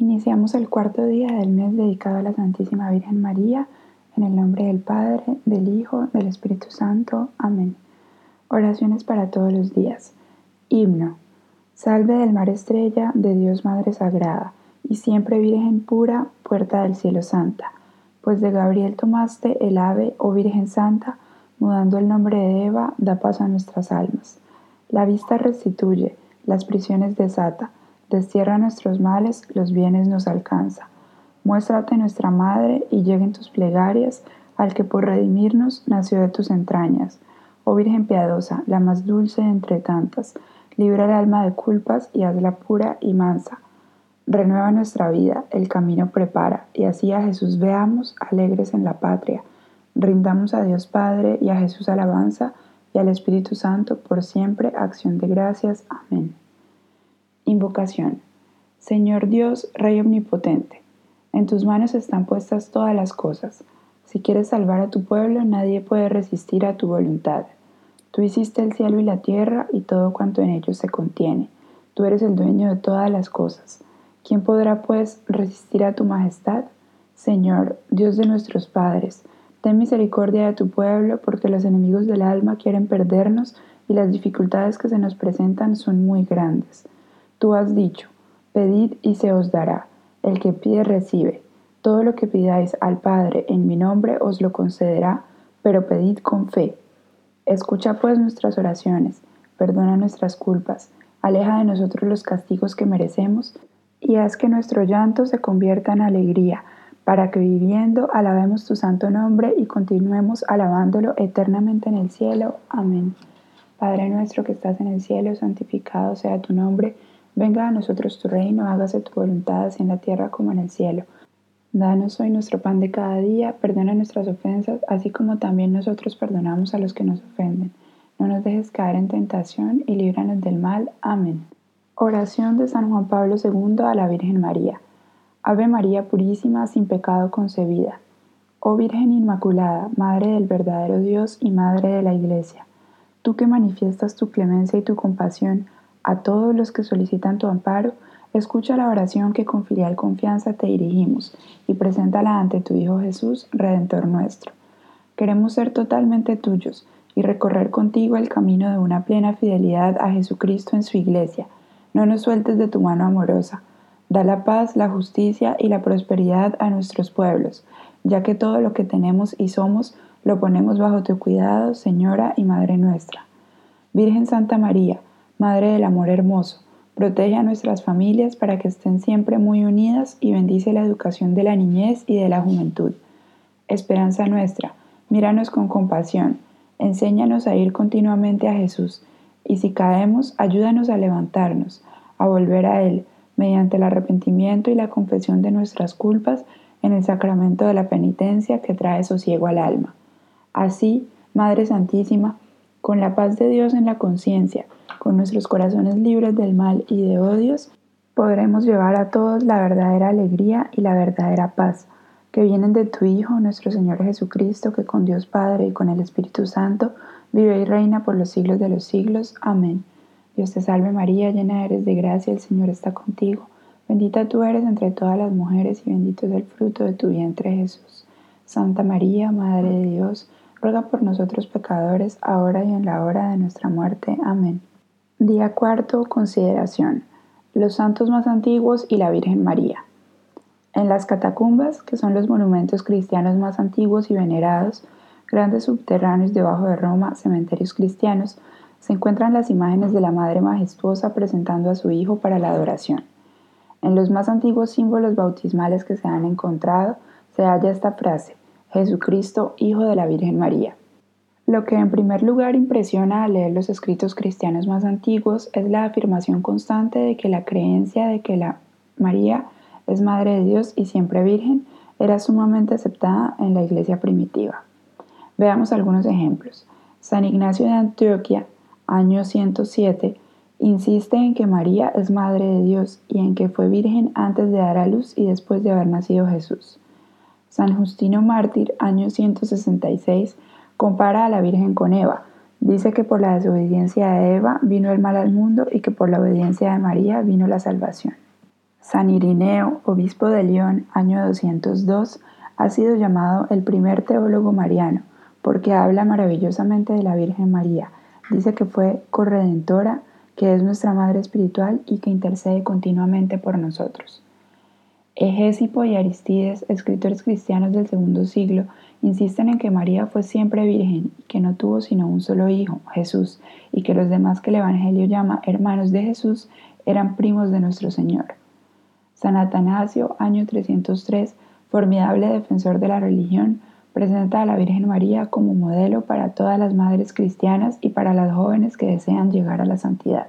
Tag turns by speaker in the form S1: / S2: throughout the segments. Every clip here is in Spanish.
S1: Iniciamos el cuarto día del mes dedicado a la Santísima Virgen María, en el nombre del Padre, del Hijo, del Espíritu Santo. Amén. Oraciones para todos los días. Himno. Salve del mar estrella, de Dios Madre Sagrada, y siempre Virgen pura, puerta del cielo santa. Pues de Gabriel tomaste el ave, oh Virgen Santa, mudando el nombre de Eva, da paso a nuestras almas. La vista restituye, las prisiones desata Destierra nuestros males, los bienes nos alcanza. Muéstrate nuestra Madre y lleguen tus plegarias al que por redimirnos nació de tus entrañas. Oh Virgen piadosa, la más dulce entre tantas, libra el alma de culpas y hazla pura y mansa. Renueva nuestra vida, el camino prepara, y así a Jesús veamos, alegres en la patria. Rindamos a Dios Padre y a Jesús alabanza, y al Espíritu Santo por siempre acción de gracias. Amén. Invocación. Señor Dios, Rey Omnipotente, en tus manos están puestas todas las cosas. Si quieres salvar a tu pueblo, nadie puede resistir a tu voluntad. Tú hiciste el cielo y la tierra y todo cuanto en ellos se contiene. Tú eres el dueño de todas las cosas. ¿Quién podrá, pues, resistir a tu majestad? Señor, Dios de nuestros padres, ten misericordia de tu pueblo, porque los enemigos del alma quieren perdernos y las dificultades que se nos presentan son muy grandes. Tú has dicho, pedid y se os dará, el que pide recibe, todo lo que pidáis al Padre en mi nombre os lo concederá, pero pedid con fe. Escucha pues nuestras oraciones, perdona nuestras culpas, aleja de nosotros los castigos que merecemos, y haz que nuestro llanto se convierta en alegría, para que viviendo alabemos tu santo nombre y continuemos alabándolo eternamente en el cielo. Amén. Padre nuestro que estás en el cielo, santificado sea tu nombre Venga a nosotros tu reino, hágase tu voluntad así en la tierra como en el cielo. Danos hoy nuestro pan de cada día, perdona nuestras ofensas, así como también nosotros perdonamos a los que nos ofenden. No nos dejes caer en tentación y líbranos del mal. Amén. Oración de San Juan Pablo II a la Virgen María. Ave María Purísima, sin pecado concebida. Oh Virgen Inmaculada, Madre del verdadero Dios y Madre de la Iglesia, tú que manifiestas tu clemencia y tu compasión, a todos los que solicitan tu amparo, escucha la oración que con filial confianza te dirigimos y preséntala ante tu Hijo Jesús, Redentor nuestro. Queremos ser totalmente tuyos y recorrer contigo el camino de una plena fidelidad a Jesucristo en su iglesia. No nos sueltes de tu mano amorosa. Da la paz, la justicia y la prosperidad a nuestros pueblos, ya que todo lo que tenemos y somos lo ponemos bajo tu cuidado, Señora y Madre nuestra. Virgen Santa María, Madre del Amor Hermoso, protege a nuestras familias para que estén siempre muy unidas y bendice la educación de la niñez y de la juventud. Esperanza nuestra, míranos con compasión, enséñanos a ir continuamente a Jesús, y si caemos, ayúdanos a levantarnos, a volver a Él, mediante el arrepentimiento y la confesión de nuestras culpas en el sacramento de la penitencia que trae sosiego al alma. Así, Madre Santísima, con la paz de Dios en la conciencia, con nuestros corazones libres del mal y de odios, podremos llevar a todos la verdadera alegría y la verdadera paz, que vienen de tu Hijo, nuestro Señor Jesucristo, que con Dios Padre y con el Espíritu Santo vive y reina por los siglos de los siglos. Amén. Dios te salve María, llena eres de gracia, el Señor está contigo. Bendita tú eres entre todas las mujeres y bendito es el fruto de tu vientre Jesús. Santa María, Madre de Dios, ruega por nosotros pecadores, ahora y en la hora de nuestra muerte. Amén. Día cuarto, consideración. Los santos más antiguos y la Virgen María. En las catacumbas, que son los monumentos cristianos más antiguos y venerados, grandes subterráneos debajo de Roma, cementerios cristianos, se encuentran las imágenes de la Madre Majestuosa presentando a su Hijo para la adoración. En los más antiguos símbolos bautismales que se han encontrado se halla esta frase, Jesucristo, Hijo de la Virgen María. Lo que en primer lugar impresiona al leer los escritos cristianos más antiguos es la afirmación constante de que la creencia de que la María es Madre de Dios y siempre Virgen era sumamente aceptada en la iglesia primitiva. Veamos algunos ejemplos. San Ignacio de Antioquia, año 107, insiste en que María es Madre de Dios y en que fue virgen antes de dar a luz y después de haber nacido Jesús. San Justino Mártir, año 166, Compara a la Virgen con Eva. Dice que por la desobediencia de Eva vino el mal al mundo y que por la obediencia de María vino la salvación. San Irineo, obispo de León, año 202, ha sido llamado el primer teólogo mariano, porque habla maravillosamente de la Virgen María. Dice que fue corredentora, que es nuestra Madre Espiritual y que intercede continuamente por nosotros. Egésipo y Aristides, escritores cristianos del segundo siglo, insisten en que María fue siempre virgen y que no tuvo sino un solo hijo, Jesús, y que los demás que el Evangelio llama hermanos de Jesús eran primos de nuestro Señor. San Atanasio, año 303, formidable defensor de la religión, presenta a la Virgen María como modelo para todas las madres cristianas y para las jóvenes que desean llegar a la santidad.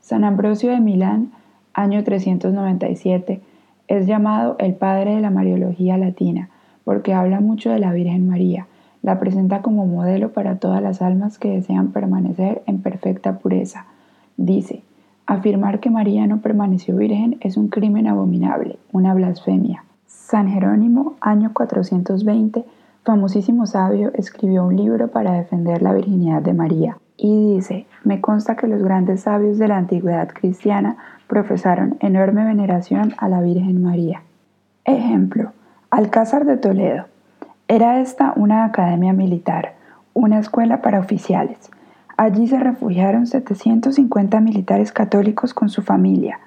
S1: San Ambrosio de Milán, año 397, es llamado el padre de la Mariología latina, porque habla mucho de la Virgen María, la presenta como modelo para todas las almas que desean permanecer en perfecta pureza. Dice, afirmar que María no permaneció virgen es un crimen abominable, una blasfemia. San Jerónimo, año 420, famosísimo sabio, escribió un libro para defender la virginidad de María y dice, me consta que los grandes sabios de la antigüedad cristiana profesaron enorme veneración a la Virgen María. Ejemplo, Alcázar de Toledo. Era esta una academia militar, una escuela para oficiales. Allí se refugiaron 750 militares católicos con su familia.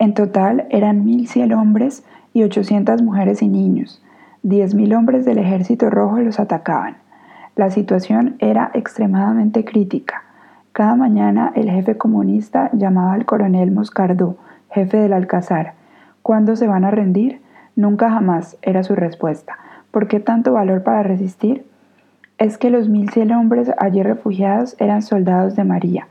S1: En total eran 1.100 hombres y 800 mujeres y niños. 10.000 hombres del ejército rojo los atacaban. La situación era extremadamente crítica. Cada mañana el jefe comunista llamaba al coronel Moscardó, jefe del Alcázar. ¿Cuándo se van a rendir? Nunca jamás, era su respuesta. ¿Por qué tanto valor para resistir? Es que los mil cien hombres allí refugiados eran soldados de María.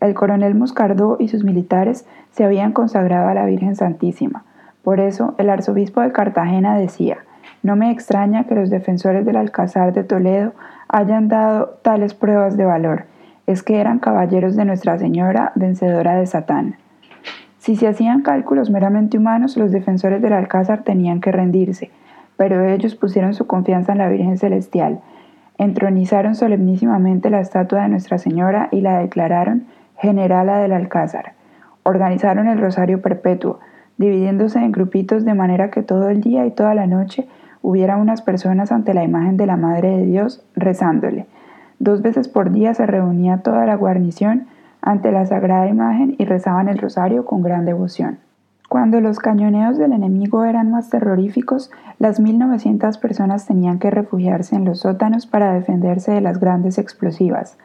S1: El coronel Moscardó y sus militares se habían consagrado a la Virgen Santísima. Por eso el arzobispo de Cartagena decía, no me extraña que los defensores del Alcázar de Toledo hayan dado tales pruebas de valor, es que eran caballeros de Nuestra Señora, vencedora de Satán. Si se hacían cálculos meramente humanos, los defensores del Alcázar tenían que rendirse, pero ellos pusieron su confianza en la Virgen Celestial, entronizaron solemnísimamente la estatua de Nuestra Señora y la declararon generala del Alcázar. Organizaron el Rosario Perpetuo, dividiéndose en grupitos de manera que todo el día y toda la noche hubiera unas personas ante la imagen de la Madre de Dios rezándole. Dos veces por día se reunía toda la guarnición ante la sagrada imagen y rezaban el rosario con gran devoción. Cuando los cañoneos del enemigo eran más terroríficos, las 1.900 personas tenían que refugiarse en los sótanos para defenderse de las grandes explosivas.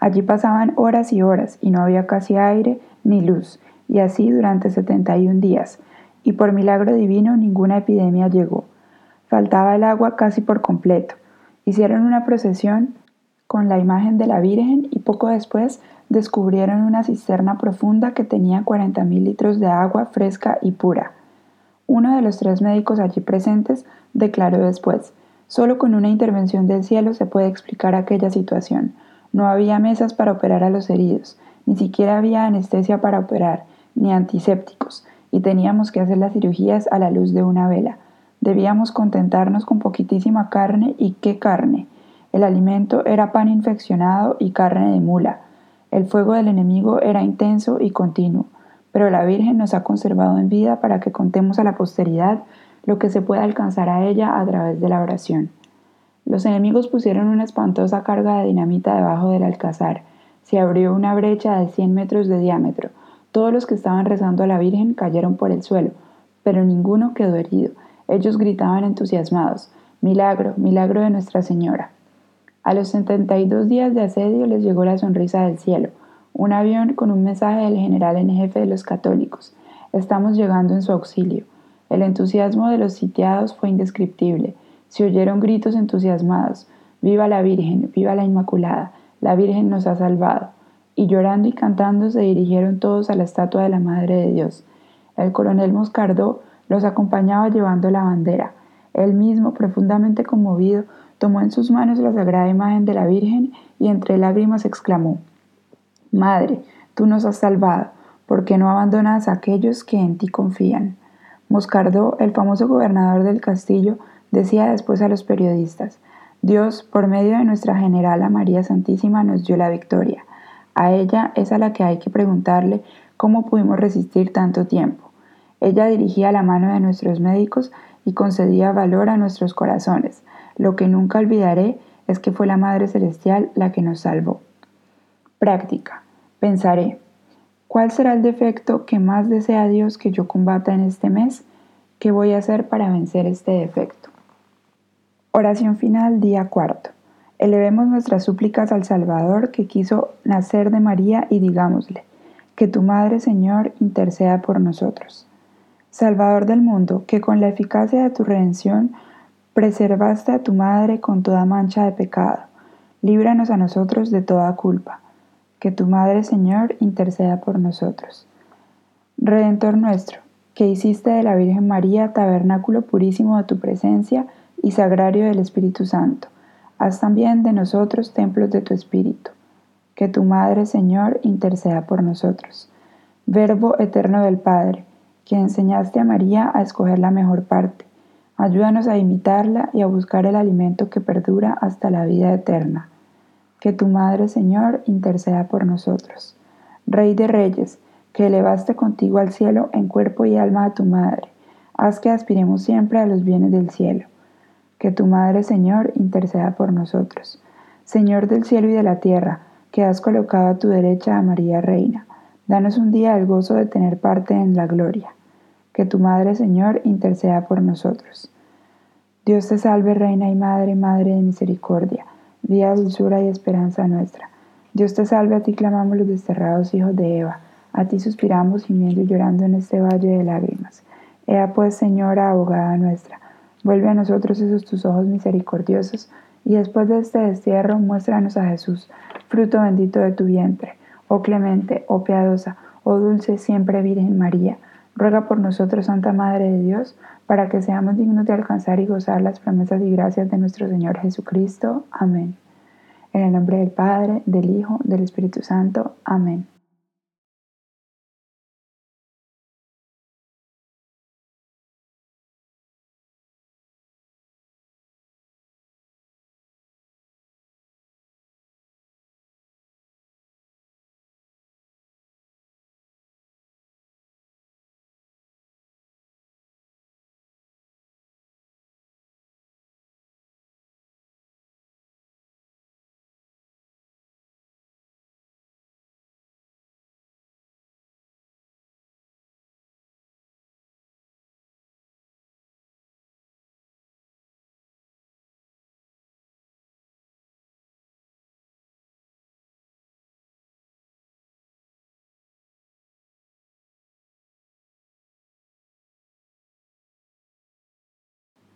S1: Allí pasaban horas y horas y no había casi aire ni luz, y así durante 71 días, y por milagro divino ninguna epidemia llegó. Faltaba el agua casi por completo. Hicieron una procesión con la imagen de la Virgen y poco después descubrieron una cisterna profunda que tenía 40.000 litros de agua fresca y pura. Uno de los tres médicos allí presentes declaró después, solo con una intervención del cielo se puede explicar aquella situación. No había mesas para operar a los heridos, ni siquiera había anestesia para operar, ni antisépticos, y teníamos que hacer las cirugías a la luz de una vela. Debíamos contentarnos con poquitísima carne y qué carne. El alimento era pan infeccionado y carne de mula. El fuego del enemigo era intenso y continuo, pero la Virgen nos ha conservado en vida para que contemos a la posteridad lo que se puede alcanzar a ella a través de la oración. Los enemigos pusieron una espantosa carga de dinamita debajo del alcázar. Se abrió una brecha de 100 metros de diámetro. Todos los que estaban rezando a la Virgen cayeron por el suelo, pero ninguno quedó herido ellos gritaban entusiasmados, Milagro, milagro de Nuestra Señora. A los 72 días de asedio les llegó la sonrisa del cielo, un avión con un mensaje del general en jefe de los católicos. Estamos llegando en su auxilio. El entusiasmo de los sitiados fue indescriptible. Se oyeron gritos entusiasmados. Viva la Virgen, viva la Inmaculada, la Virgen nos ha salvado. Y llorando y cantando se dirigieron todos a la estatua de la Madre de Dios. El coronel Moscardó los acompañaba llevando la bandera. Él mismo, profundamente conmovido, tomó en sus manos la sagrada imagen de la Virgen y entre lágrimas exclamó, Madre, tú nos has salvado, ¿por qué no abandonas a aquellos que en ti confían? Moscardó, el famoso gobernador del castillo, decía después a los periodistas, Dios, por medio de nuestra generala María Santísima, nos dio la victoria. A ella es a la que hay que preguntarle cómo pudimos resistir tanto tiempo. Ella dirigía la mano de nuestros médicos y concedía valor a nuestros corazones. Lo que nunca olvidaré es que fue la Madre Celestial la que nos salvó. Práctica. Pensaré, ¿cuál será el defecto que más desea Dios que yo combata en este mes? ¿Qué voy a hacer para vencer este defecto? Oración final, día cuarto. Elevemos nuestras súplicas al Salvador que quiso nacer de María y digámosle, que tu Madre Señor interceda por nosotros. Salvador del mundo, que con la eficacia de tu redención preservaste a tu Madre con toda mancha de pecado, líbranos a nosotros de toda culpa. Que tu Madre Señor interceda por nosotros. Redentor nuestro, que hiciste de la Virgen María tabernáculo purísimo de tu presencia y sagrario del Espíritu Santo, haz también de nosotros templos de tu Espíritu. Que tu Madre Señor interceda por nosotros. Verbo eterno del Padre, que enseñaste a María a escoger la mejor parte. Ayúdanos a imitarla y a buscar el alimento que perdura hasta la vida eterna. Que tu Madre, Señor, interceda por nosotros. Rey de Reyes, que elevaste contigo al cielo en cuerpo y alma a tu Madre, haz que aspiremos siempre a los bienes del cielo. Que tu Madre, Señor, interceda por nosotros. Señor del cielo y de la tierra, que has colocado a tu derecha a María Reina, danos un día el gozo de tener parte en la gloria que tu Madre Señor interceda por nosotros. Dios te salve, Reina y Madre, Madre de Misericordia, día, dulzura y esperanza nuestra. Dios te salve, a ti clamamos los desterrados hijos de Eva, a ti suspiramos gimiendo y llorando en este valle de lágrimas. Ea pues, Señora, abogada nuestra, vuelve a nosotros esos tus ojos misericordiosos, y después de este destierro muéstranos a Jesús, fruto bendito de tu vientre, oh clemente, oh piadosa, oh dulce siempre Virgen María, Ruega por nosotros, Santa Madre de Dios, para que seamos dignos de alcanzar y gozar las promesas y gracias de nuestro Señor Jesucristo. Amén. En el nombre del Padre, del Hijo, del Espíritu Santo. Amén.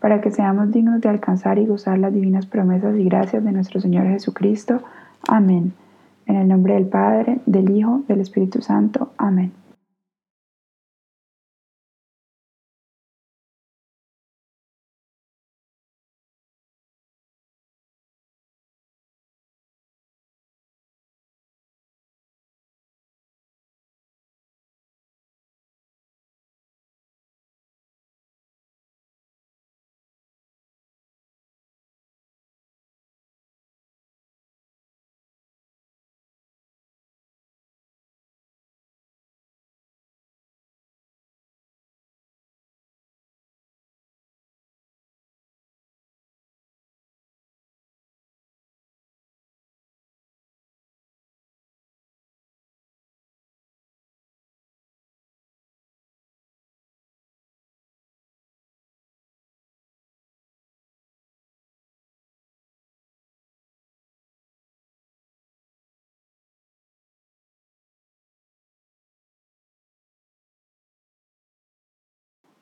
S1: para que seamos dignos de alcanzar y gozar las divinas promesas y gracias de nuestro Señor Jesucristo. Amén. En el nombre del Padre, del Hijo, del Espíritu Santo. Amén.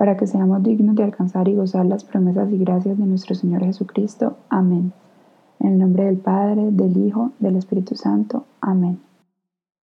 S1: para que seamos dignos de alcanzar y gozar las promesas y gracias de nuestro Señor Jesucristo. Amén. En el nombre del Padre, del Hijo, del Espíritu Santo. Amén.